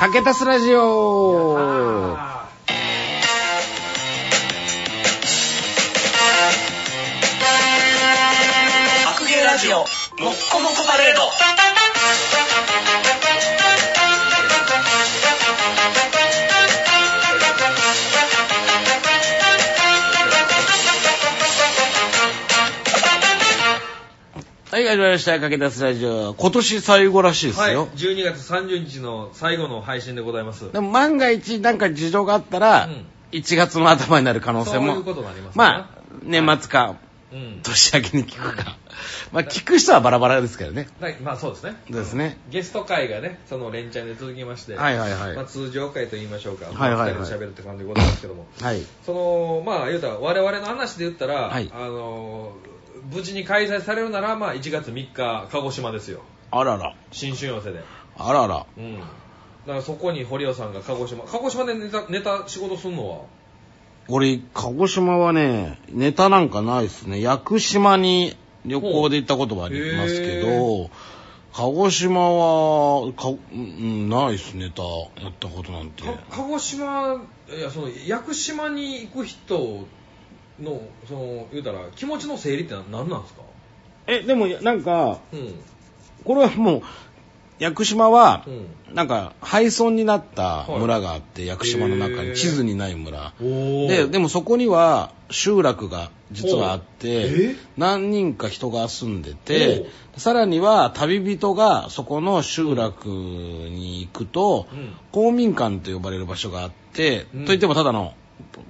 かけたすラジオ。ラジオもっこもこパレード。い、始まりました。かけたすラジオ。今年最後らしいですはい、よ。12月30日の最後の配信でございます。でも万が一なんか事情があったら、うん1月の頭になる可能性も。そういうことになりますねまあ、年末か、うん。年明けに聞くか。まあ、聞く人はバラバラですけどね。はいまあそうですね。ですね。ゲスト会がね、その連チャンで続きまして、はいはいはいまあ、通常会と言いましょうか、はいはいはいまあ二人で喋るって感じでございますけども、はい。その、まあ言うたら、我々の話で言ったら、はいあの、無事に開催されるなら、まあ1月3日、鹿児島ですよ。あらら。新春寄せで。あらら。うん。だからそこに堀尾さんが鹿児島、鹿児島でネタ、ネタ仕事するのは？俺、鹿児島はね、ネタなんかないですね。屋久島に旅行で行ったことはありますけど、鹿児島は、かうん、ないです、ネタ。やったことなんて。か鹿児島いやその屋久島に行く人のその言うたら気持ちの整理って何なんですか？え、でも、なんか、うん。これはもう、屋久島はう、ん。なんか、廃村になった村があって、屋久島の中に地図にない村。おで、でもそこには集落が実はあってえ、何人か人が住んでて、さらには旅人がそこの集落に行くと、うん。公民館と呼ばれる場所があって、うん。といってもただの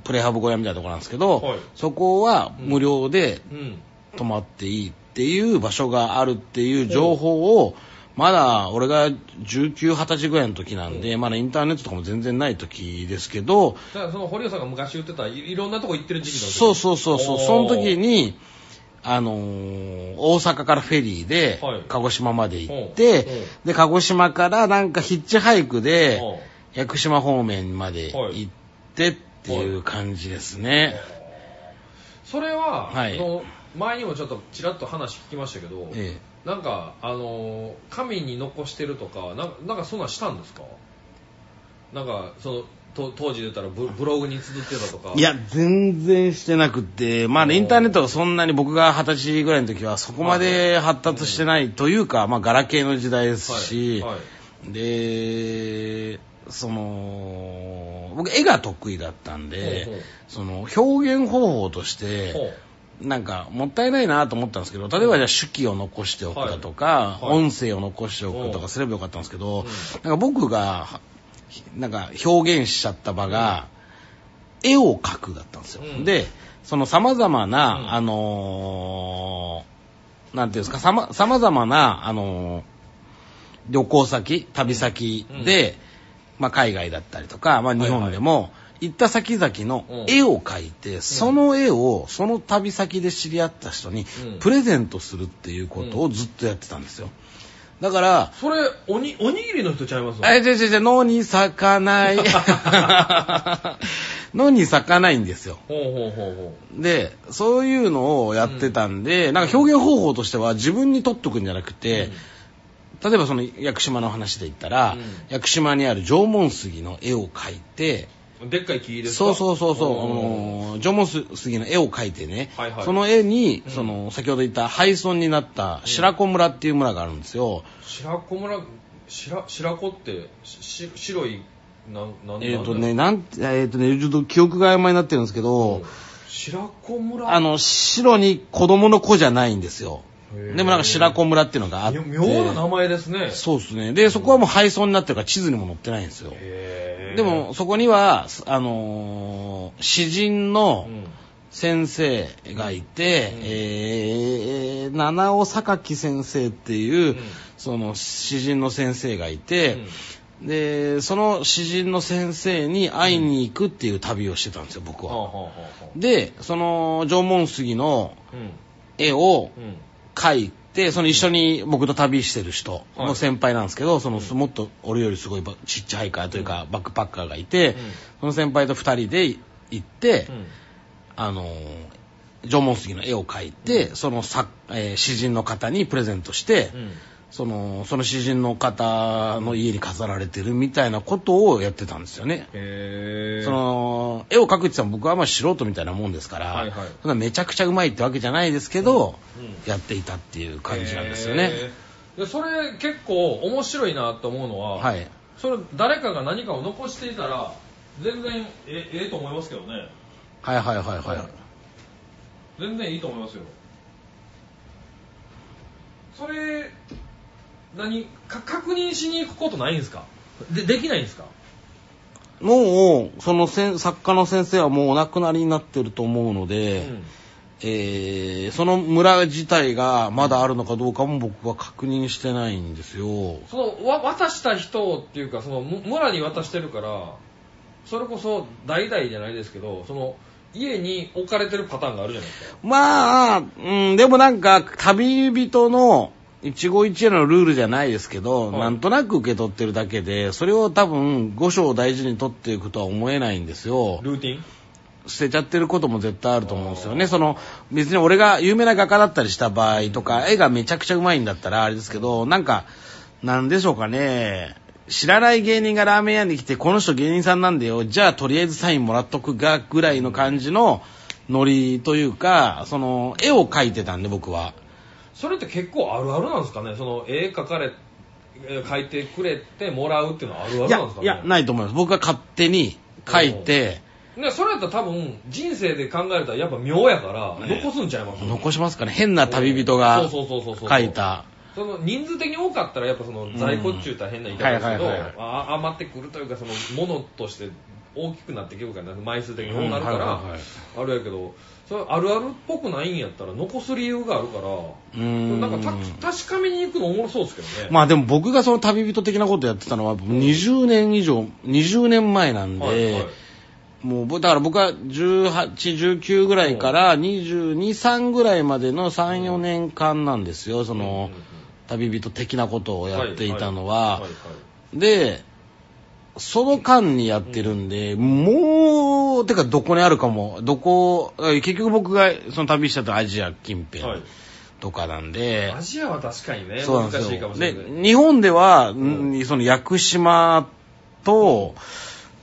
プレハブ小屋みたいなところなんですけど、はい。そこは無料でうん。泊まっていいっていう場所があるっていう情報を、まだ俺が19、20歳ぐらいの時なんで、まだインターネットとかも全然ない時ですけど、だからその堀尾さんが昔言ってたいいろんなとこ行ってる時期の時。そうそうそうそう、その時に、あのー大阪からフェリーではい。鹿児島まで行っうん。て、うん。で、鹿児島からなんかヒッチハイクでうん。屋久島方面まで行ってっていう感じですね。それは、はい。あの前にもちょっとちらっと話聞きましたけど、えなんかあの紙に残してるとかなんなんかそんなんしたんですか？なんかそのと当時で言ったらブブログに綴ってたとか。えいや、全然してなくて、まあインターネットがそんなに僕が二十歳ぐらいの時はそこまで発達してないというか、まあガラケーの時代ですし、はい。はい。で、その、僕絵が得意だったんで、ほうほう。その表現方法として、なんかもったいないなと思ったんですけど、例えばじゃあ手記を残しておくだとか、はい。はい。音声を残しておくとかすればよかったんですけど、なんか僕が、なんか表現しちゃった場が、絵を描くだったんですよ。うん。で、その様々な、うん。あのーなんていうんですか、さま、様々な、あのー旅行先、旅先で、まあ海外だったりとか、まあ日本でも、行った先々の絵を描いて、その絵をその旅先で知り合った人にうん。プレゼントするっていうことをずっとやってたんですよ。だから、それおにおにぎりの人ちゃいます？え、違う違う違う、脳に咲かない。脳に咲かないんですよ。ほうほうほうほで、そういうのをやってたんで、なんか表現方法としては自分に取っとくんじゃなくて、例えばその屋久島の話で言ったら、うん。屋久島にある縄文杉の絵を描いて、うでっかい木ですか？そうそうそうそう、あおー。の縄文杉の絵を描いてね、はいはい。その絵に、うん。その先ほど言った廃村になった白子村っていう村があるんですよ。白子村白白子って白いなんなんえっ、とね、なんえっ、とね、ちょっと記憶が曖昧になってるんですけど、白子村？あの、白に子供の子じゃないんですよ。でもなんか白子村っていうのがあって。妙な名前ですね。そうですね。で、そこはもう廃村になってるから地図にも載ってないんですよ。でも、そこには、あのー詩人のうん。先生がいて、うん。えー、七尾榊先生っていう、うん。その詩人の先生がいて、で、その詩人の先生に会いに行くっていう旅をしてたんですよ、僕は。で、その縄文杉のうん。絵をうん描いて、その一緒に僕と旅してる人はい。の先輩なんですけど、そのもっと俺よりすごいばちっちゃいカーというか、バックパッカーがいて、その先輩と二人で行って、うん。あのー縄文杉の絵を描いて、その作、えー詩人の方にプレゼントして、うんその、その詩人の方の家に飾られてるみたいなことをやってたんですよね。その、絵を描くって言ったら僕はまあ素人みたいなもんですから、はいはいそんなめちゃくちゃうまいってわけじゃないですけど、うんやっていたっていう感じなんですよね。でそれ結構面白いなと思うのは、はい。それ誰かが何かを残していたら全然えええと思いますけどねはいはいはいはい。全然いいと思いますよそれ何か確認しに行くことないんですか？でできないんですか？もう、そのせん作家の先生はもうお亡くなりになってると思うので、うん。えーその村自体がまだあるのかどうかも僕は確認してないんですよ。そのわ渡した人っていうかそのむ村に渡してるからそれこそ代々じゃないですけどその家に置かれてるパターンがあるじゃないですか。まあ、うん、でもなんか、旅人の一期一会のルールじゃないですけど、はいなんとなく受け取ってるだけで、それを多分、五章を大事に取っていくとは思えないんですよ。ルーティン？捨てちゃってることも絶対あると思うんですよね。その、別に俺が有名な画家だったりした場合とか、絵がめちゃくちゃうまいんだったらあれですけど、なんか、なんでしょうかね。知らない芸人がラーメン屋に来て、この人芸人さんなんだよ。じゃあとりあえずサインもらっとくが、ぐらいの感じのノリというか、その、絵を描いてたんで僕は。それって結構あるあるなんですかね？その絵描かれえ描いてくれてもらうっていうのはあるあるいやなんですか、ね？いや、ないと思います。僕が勝手に描いて、でそれやったら多分人生で考えたらやっぱ妙やからね。残すんちゃいます？残しますかね？変な旅人がそうそうそうそうそう。描いた。その人数的に多かったらやっぱその在庫っちゅうたら変な言い方ですけど、はいはいはいはいあ余ってくるというかそのものとして大きくなってくるから枚数的に多くなるから、あれやけどそれあるあるっぽくないんやったら残す理由があるからうーん。なんかた確かめに行くのおもろそうですけどね、まあでも僕がその旅人的なことやってたのは20年以上、20年前なんで、はいはい。もうぼだから僕は18、19ぐらいから22、3ぐらいまでの3、4年間なんですよ、その旅人的なことをやっていたのは。いい。で、その間にやってるんで、もう、てかどこにあるかも、どこ、え結局僕がその旅したとアジア近辺はい。とかなんで、アジアは確かにねそうなんですよ。難しいかも。しれない。で、日本では、ん。その屋久島と、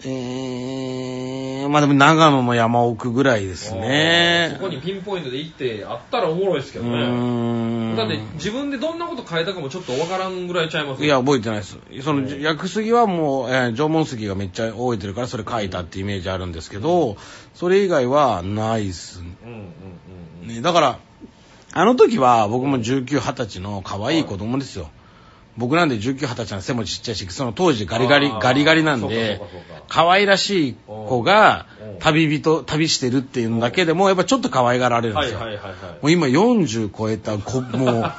えー、まあでも長野の山奥ぐらいですね。そこにピンポイントで行ってあったらおもろいですけうどね。だって自分でどんなこと変えたかもちょっとわからんぐらいちゃいますいや、覚えてないです。その、うん薬杉はもう、えー縄文杉がめっちゃ覚えてるから、それ書いたってイメージあるんですけど、それ以外はないっすうんうんうんうんね。だから、あの時は僕も19、20歳の可愛い子供ですよ。僕なんで19、20歳の背もちっちゃいし、その当時ガリガリガリガリなんで可愛らしい子がうん。旅人、旅してるっていうのだけでも、やっぱちょっと可愛がられるんですよ。はいはいはいはい。もう今40超えた子、もう、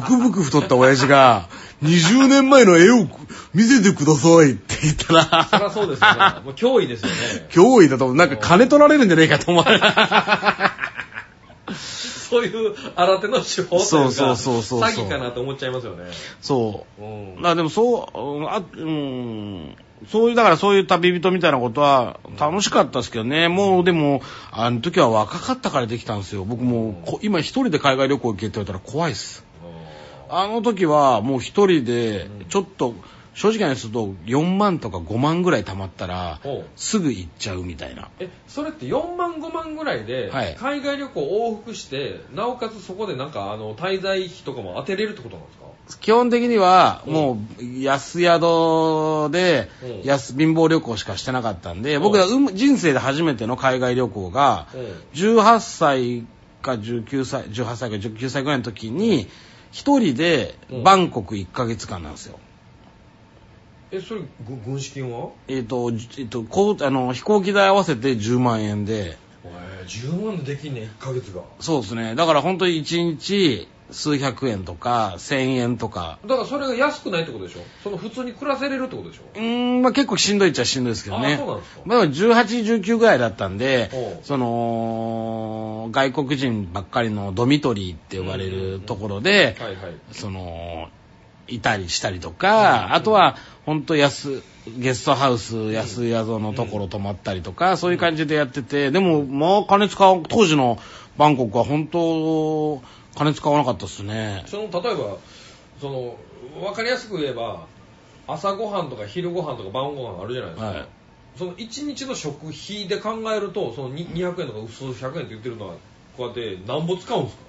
ブクブク太った親父が、20年前の絵を見せてくださいって言ったそりゃら、そうですよね。もう脅威ですよね。脅威だと。なんか金取られるんじゃねえかと思う。そういう新手の手法というかそうそうそう詐欺かなと思っちゃいますよねそう。うんまあでもそう、うんあうん、そういう、だからそういう旅人みたいなことは楽しかったですけどね。もうでも、あの時は若かったからできたんですよ。僕もうこ今一人で海外旅行行けって言われたら怖いっす。あの時はもう一人で、ちょっと、正直な話すると4万とか5万ぐらい貯まったらすぐ行っちゃうみたいな。えそれって4万5万ぐらいではい。海外旅行往復してなおかつそこでなんかあの滞在費とかも当てれるってことなんですか？基本的にはもう安宿でうん。安貧乏旅行しかしてなかったんで僕はうん人生で初めての海外旅行が18歳か19歳18歳か19歳ぐらいの時に一人でバンコク1ヶ月間なんですよ。えそれぐ軍資金は？えっ、と、じえっとこうあの飛行機代合わせて10万円で。えー10万でできんねん1ヶ月が。そうですね。だから本当に1日数百円とか1000円とか。だからそれが安くないってことでしょ？その普通に暮らせれるってことでしょ？うーん、まあ結構しんどいっちゃしんどいですけどね。あそうなんですか。まあ18、19ぐらいだったんでその、外国人ばっかりのドミトリーって呼ばれるところで、はいはい。その、いたりしたりとか、あとは、本当安、ゲストハウス、安宿のところ泊まったりとか、そういう感じでやってて、でも、まあ金使う、当時のバンコクは本当、金使わなかったですね。その例えばその分かりやすく言えば朝ごはんとか昼ごはんとか晩ごはんあるじゃないですか、はい。その1日の食費で考えるとそのに200円とか数百円って言ってるのはこうやってなんぼ使うんですか？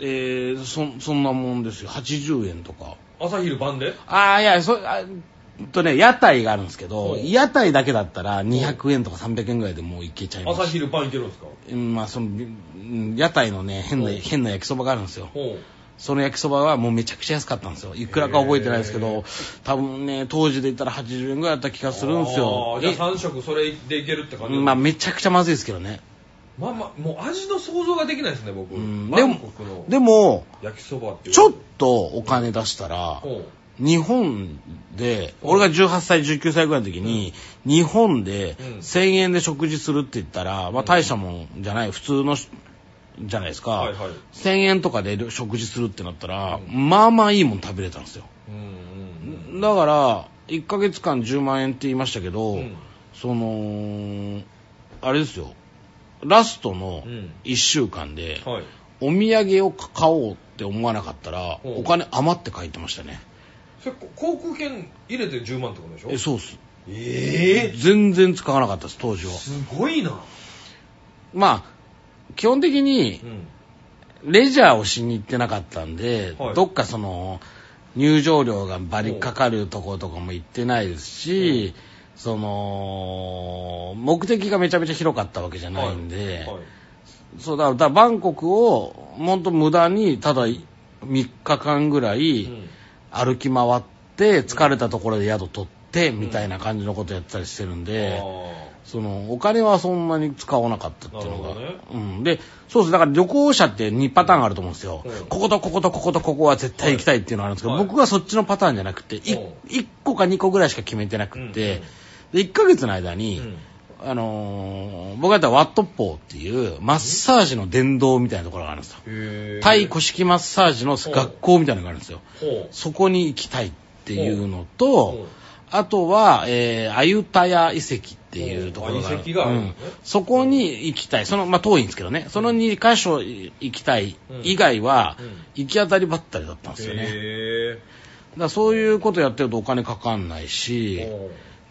えー、そそんなもんですよ。80円とか朝昼晩で？ああいやそあうんとね屋台があるんですけどう。ん屋台だけだったら200円とか300円ぐらいでもういけちゃいます。朝昼晩いけるんですか？うんまあそのうん屋台のね変なう。ん変な焼きそばがあるんですよ。ほその焼きそばはもうめちゃくちゃ安かったんですよ。いくらか覚えてないですけへど多分ね当時で言ったら80円ぐらいだった気がうするんですよ。あーじゃあ3食それでいけるって感じまあめちゃくちゃまずいですけどねまあまあもう味の想像ができないですね僕。うん。バンコクのでも焼きそばっていうちょっとお金出したらほ日本で俺が18歳19歳ぐらいの時に日本でうん。1000円で食事するって言ったらまあ大したもんじゃない普通のしじゃないですか、はいはい。1000円とかで食事するってなったら、まあまあいいもん食べれたんですよ。ううんうん。だから1ヶ月間10万円って言いましたけど、うん。そのあれですよラストのうん。1週間で、はい。お土産を買おうって思わなかったら、うん。お金余って書いてましたね。それ航空券入れて10万ってことでしょ？えそうっす。ええ全然使わなかったです当時は。すごいな。まあ基本的にうん。レジャーをしに行ってなかったんで、はい。どっかその入場料がバリかかるところとかも行ってないですし、その目的がめちゃめちゃ広かったわけじゃないんで、はい。はい。そうだだからバンコクを本当無駄にただ3日間ぐらいうん。歩き回って疲れたところで宿取ってみたいな感じのことやったりしてるんで、あそのお金はそんなに使わなかったっていうのが、ね。うん、でそうです。だから旅行者って2パターンあると思うんですよ、うん。こことこことこことここは絶対行きたいっていうのがあるんですけど、はい。僕はそっちのパターンじゃなくて 1, うん。個か2個ぐらいしか決めてなくて、うんうんで1ヶ月の間に、うんあのー僕がやったワットッポーっていうマッサージの殿堂みたいなところがあるんですよ。タイ古式マッサージの学校みたいなのがあるんですよ。ほそこに行きたいっていうのと、あとは、えー、アユタヤ遺跡っていうところがある。遺跡がうんそこに行きたい。その、まあ、遠いんですけどね。その2箇所行きたい以外はうん、行き当たりばったりだったんですよね。だかへらそういうことやってるとお金かかんないし、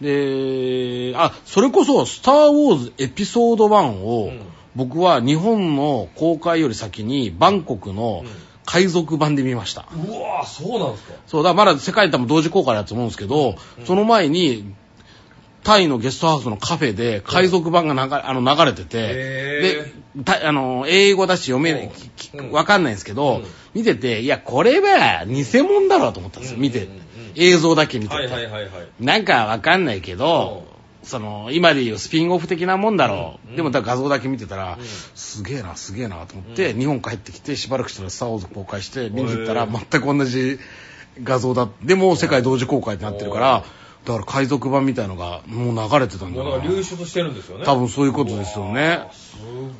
で、あ、それこそ、スター・ウォーズエピソード1を、うん。僕は日本の公開より先にバンコクのうん。海賊版で見ました。ううわーそうなんですか。そうだ、まだ世界多分同時公開だと思うんですけど、その前に、タイのゲストハウスのカフェで海賊版が流れあの流れてて、へで、たあの、英語だし読めない、ききうんわかんないんですけど、うん。見てて、いや、これは偽物だろうと思ったんですよ、見てうんうんうんうん。映像だけ見てて。はいはいはいはい。なんかわかんないけど、その、今で言うスピンオフ的なもんだろう。うん。でも画像だけ見てたら、うん。すげえな、すげえなと思って、うん。日本帰ってきて、しばらくしたらスターウォーズ公開して、見に行ったらへ全く同じ画像だ。でも世界同時公開ってなってるから、だから海賊版みたいのがもう流れてたんだなもうだから流出してるんですよね。多分そういうことですよね。す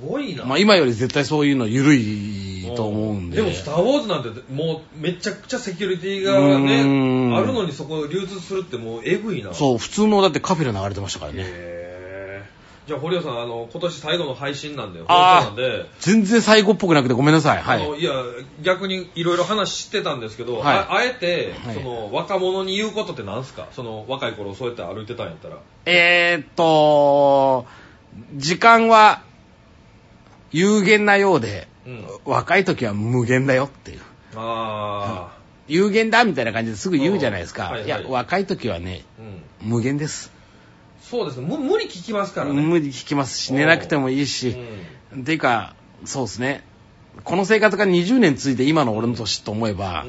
ごいな。まあ今より絶対そういうの緩いと思うんで。でも「スター・ウォーズ」なんてもうめちゃくちゃセキュリティがうねん。あるのにそこ流通するってもうえぐいな。そう、普通のだってカフェで流れてましたからね。じゃあ堀尾さんあの今年最後の配信なんであー。なんで。全然最後っぽくなくてごめんなさい。はい。いや逆にいろいろ話してたんですけど、はい。ああえて、はい。その若者に言うことってなんすか？その若い頃そうやって歩いてたんやったら。えーっと、時間は有限なようで、うん。若い時は無限だよっていう。あ有限だみたいな感じですぐ言うじゃないですか。うんはいはい。いや、若い時はね、あうん。無限です。そうですね。む無理聞きますからね。無理聞きます。し、寝なくてもいいし、うていうか、そうですね。この生活が20年続いて今の俺の年と思えばん、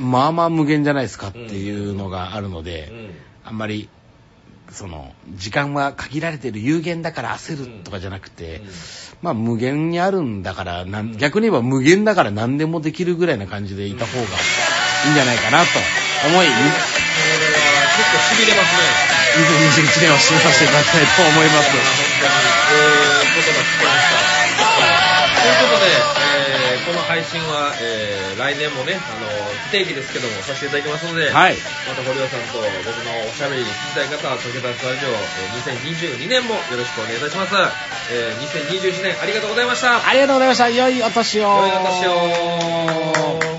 うん。まあまあ無限じゃないですかっていうのがあるので、うん。あんまり、その、時間は限られてる有限だから焦るとかじゃなくて、うんまあ無限にあるんだからなん、逆に言えば無限だから何でもできるぐらいな感じでいた方が いいんじゃないかなと思い、これは結構しびれますね 2021年を締めさせていただきたいと思います。えー、ことが聞けました。ということで、の配信は、えー来年もね、あの、不定期ですけども、させていただきますので、はい。また堀尾さんと僕のおしゃべりに聞きたい方は、溶け出すラジオ、えー2022年もよろしくお願いいたします。えー2021年ありがとうございました。ありがとうございました。良いお年を。良いお年を。